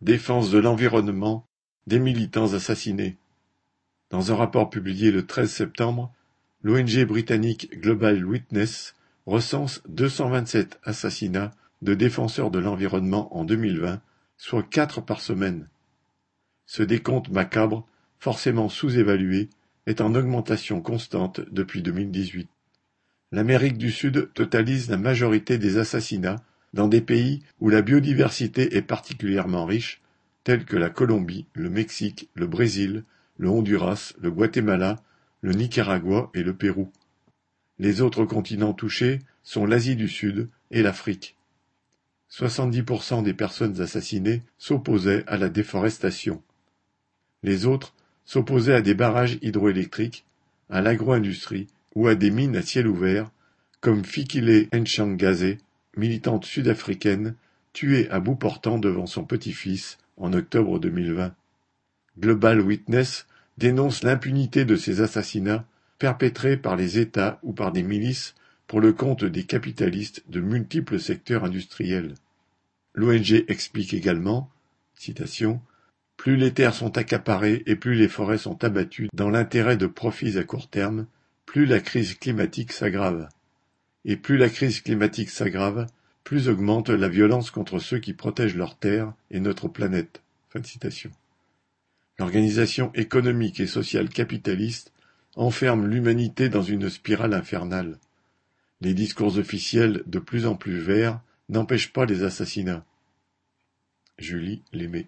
Défense de l'environnement, des militants assassinés. Dans un rapport publié le 13 septembre, l'ONG britannique Global Witness recense 227 assassinats de défenseurs de l'environnement en 2020, soit quatre par semaine. Ce décompte macabre, forcément sous-évalué, est en augmentation constante depuis 2018. L'Amérique du Sud totalise la majorité des assassinats dans des pays où la biodiversité est particulièrement riche, tels que la Colombie, le Mexique, le Brésil, le Honduras, le Guatemala, le Nicaragua et le Pérou. Les autres continents touchés sont l'Asie du Sud et l'Afrique. 70% des personnes assassinées s'opposaient à la déforestation. Les autres s'opposaient à des barrages hydroélectriques, à l'agro-industrie ou à des mines à ciel ouvert, comme Fikile militante sud-africaine, tuée à bout portant devant son petit-fils en octobre 2020. Global Witness dénonce l'impunité de ces assassinats perpétrés par les États ou par des milices pour le compte des capitalistes de multiples secteurs industriels. L'ONG explique également Plus les terres sont accaparées et plus les forêts sont abattues dans l'intérêt de profits à court terme, plus la crise climatique s'aggrave. Et plus la crise climatique s'aggrave, plus augmente la violence contre ceux qui protègent leurs terres et notre planète. L'organisation économique et sociale capitaliste enferme l'humanité dans une spirale infernale. Les discours officiels, de plus en plus verts, n'empêchent pas les assassinats. Julie Lémé